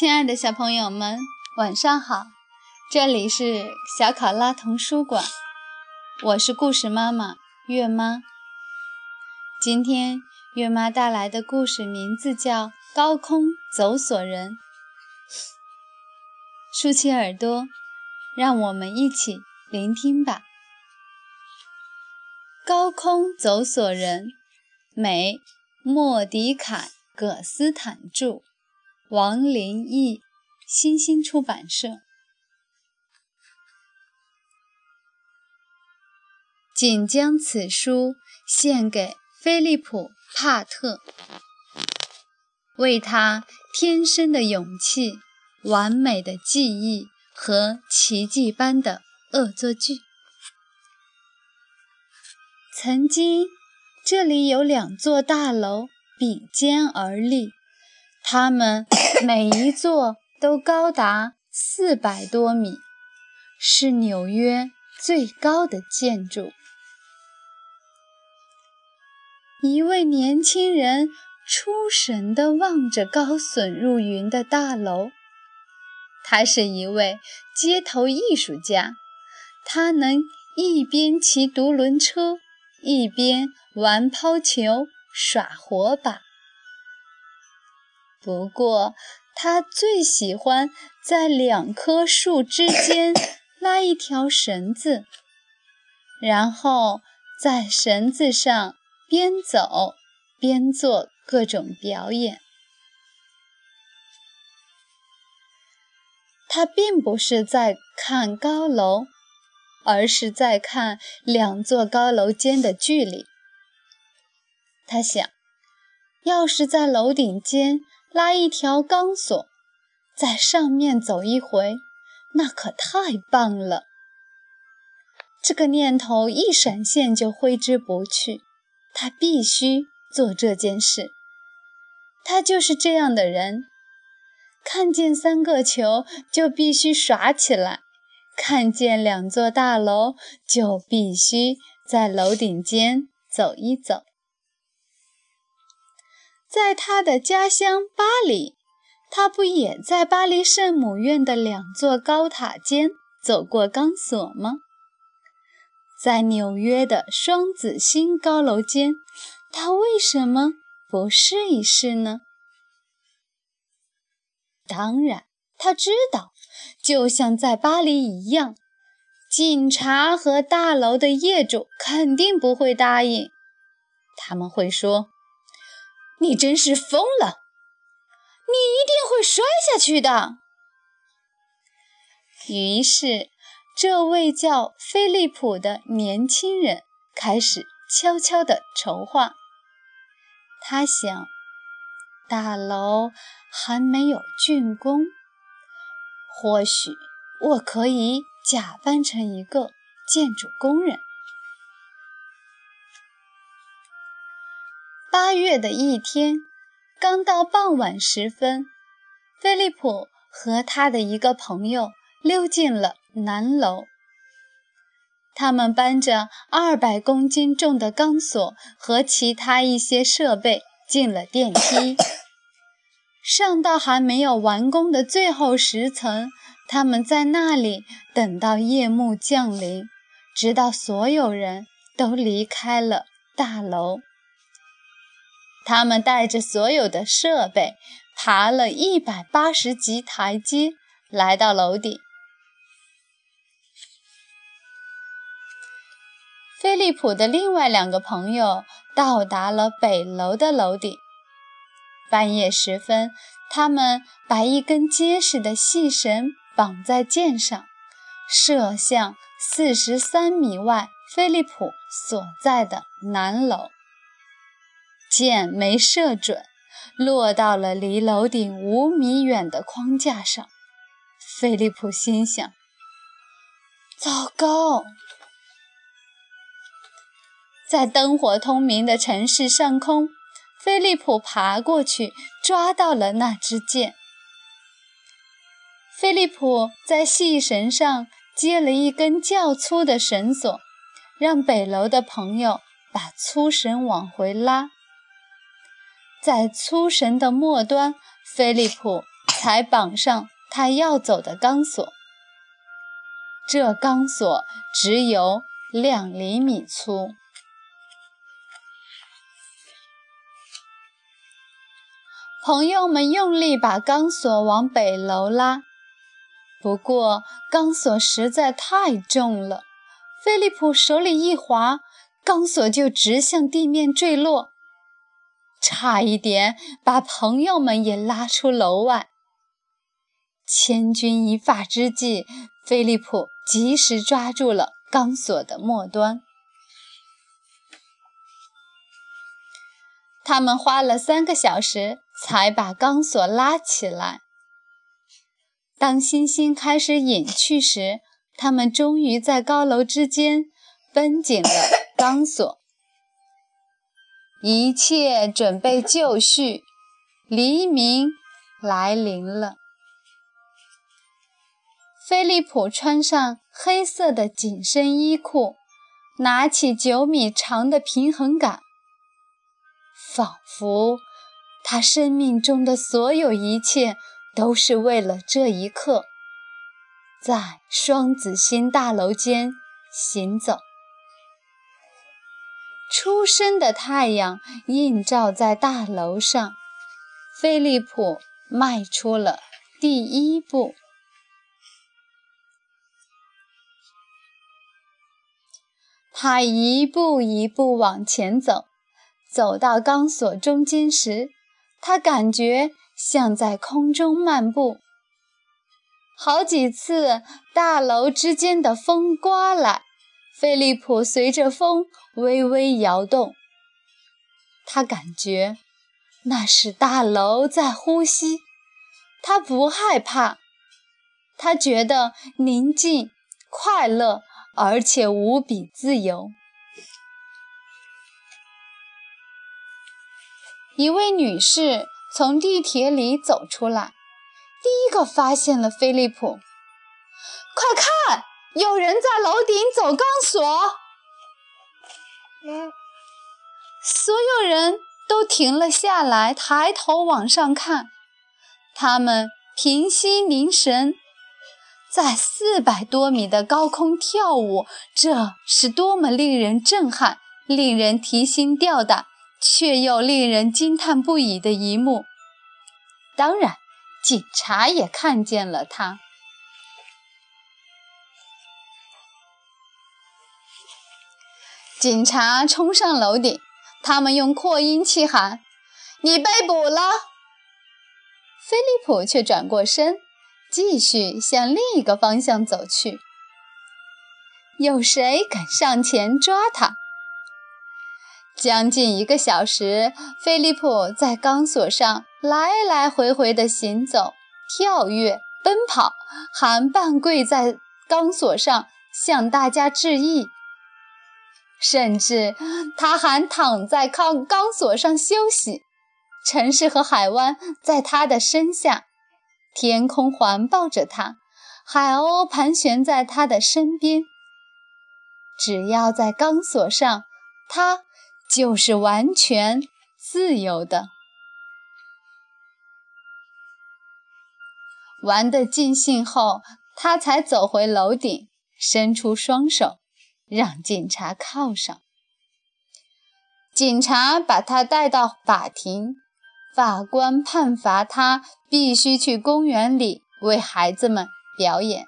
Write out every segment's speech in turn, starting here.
亲爱的小朋友们，晚上好！这里是小考拉童书馆，我是故事妈妈月妈。今天月妈带来的故事名字叫《高空走索人》。竖起耳朵，让我们一起聆听吧。《高空走索人》，美，莫迪凯·葛斯坦著。王林毅，新星出版社。仅将此书献给菲利普·帕特，为他天生的勇气、完美的记忆和奇迹般的恶作剧。曾经，这里有两座大楼并肩而立。它们每一座都高达四百多米，是纽约最高的建筑。一位年轻人出神地望着高耸入云的大楼。他是一位街头艺术家，他能一边骑独轮车，一边玩抛球、耍火把。不过，他最喜欢在两棵树之间拉一条绳子，然后在绳子上边走边做各种表演。他并不是在看高楼，而是在看两座高楼间的距离。他想，要是在楼顶间。拉一条钢索，在上面走一回，那可太棒了。这个念头一闪现就挥之不去。他必须做这件事。他就是这样的人：看见三个球就必须耍起来，看见两座大楼就必须在楼顶间走一走。在他的家乡巴黎，他不也在巴黎圣母院的两座高塔间走过钢索吗？在纽约的双子星高楼间，他为什么不试一试呢？当然，他知道，就像在巴黎一样，警察和大楼的业主肯定不会答应。他们会说。你真是疯了！你一定会摔下去的。于是，这位叫菲利普的年轻人开始悄悄地筹划。他想，大楼还没有竣工，或许我可以假扮成一个建筑工人。八月的一天，刚到傍晚时分，菲利普和他的一个朋友溜进了南楼。他们搬着二百公斤重的钢索和其他一些设备进了电梯，上到还没有完工的最后十层。他们在那里等到夜幕降临，直到所有人都离开了大楼。他们带着所有的设备，爬了一百八十级台阶，来到楼顶。菲利普的另外两个朋友到达了北楼的楼顶。半夜时分，他们把一根结实的细绳绑在箭上，射向四十三米外菲利普所在的南楼。箭没射准，落到了离楼顶五米远的框架上。菲利普心想：“糟糕！”在灯火通明的城市上空，菲利普爬过去，抓到了那支箭。菲利普在细绳上接了一根较粗的绳索，让北楼的朋友把粗绳往回拉。在粗绳的末端，菲利普才绑上他要走的钢索。这钢索只有两厘米粗。朋友们用力把钢索往北楼拉，不过钢索实在太重了，菲利普手里一滑，钢索就直向地面坠落，差一点把朋友们也拉出楼外。千钧一发之际，菲利普及时抓住了钢索的末端。他们花了三个小时。才把钢索拉起来。当星星开始隐去时，他们终于在高楼之间绷紧了钢索。一切准备就绪，黎明来临了。菲利普穿上黑色的紧身衣裤，拿起九米长的平衡杆，仿佛……他生命中的所有一切都是为了这一刻，在双子星大楼间行走。初升的太阳映照在大楼上，菲利普迈出了第一步。他一步一步往前走，走到钢索中间时。他感觉像在空中漫步。好几次，大楼之间的风刮来，菲利普随着风微微摇动。他感觉那是大楼在呼吸。他不害怕，他觉得宁静、快乐，而且无比自由。一位女士从地铁里走出来，第一个发现了菲利普。快看，有人在楼顶走钢索！所有人都停了下来，抬头往上看。他们屏息凝神，在四百多米的高空跳舞，这是多么令人震撼、令人提心吊胆！却又令人惊叹不已的一幕。当然，警察也看见了他。警察冲上楼顶，他们用扩音器喊：“你被捕了！”菲利普却转过身，继续向另一个方向走去。有谁敢上前抓他？将近一个小时，菲利普在钢索上来来回回地行走、跳跃、奔跑，还半跪在钢索上向大家致意。甚至他还躺在钢钢索上休息。城市和海湾在他的身下，天空环抱着他，海鸥盘旋在他的身边。只要在钢索上，他。就是完全自由的，玩得尽兴后，他才走回楼顶，伸出双手，让警察铐上。警察把他带到法庭，法官判罚他必须去公园里为孩子们表演。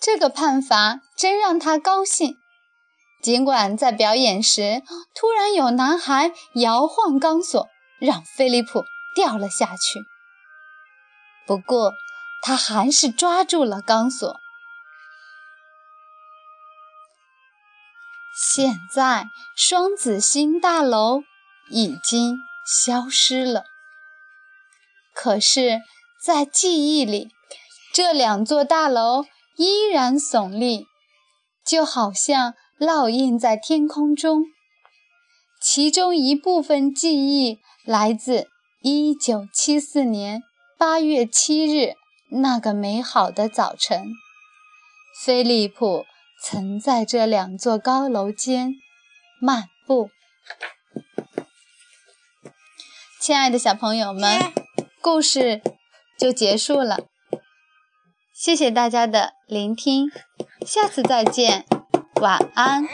这个判罚真让他高兴。尽管在表演时，突然有男孩摇晃钢索，让菲利普掉了下去。不过，他还是抓住了钢索。现在，双子星大楼已经消失了。可是，在记忆里，这两座大楼。依然耸立，就好像烙印在天空中。其中一部分记忆来自1974年8月7日那个美好的早晨。菲利普曾在这两座高楼间漫步。亲爱的小朋友们，故事就结束了。谢谢大家的聆听，下次再见，晚安。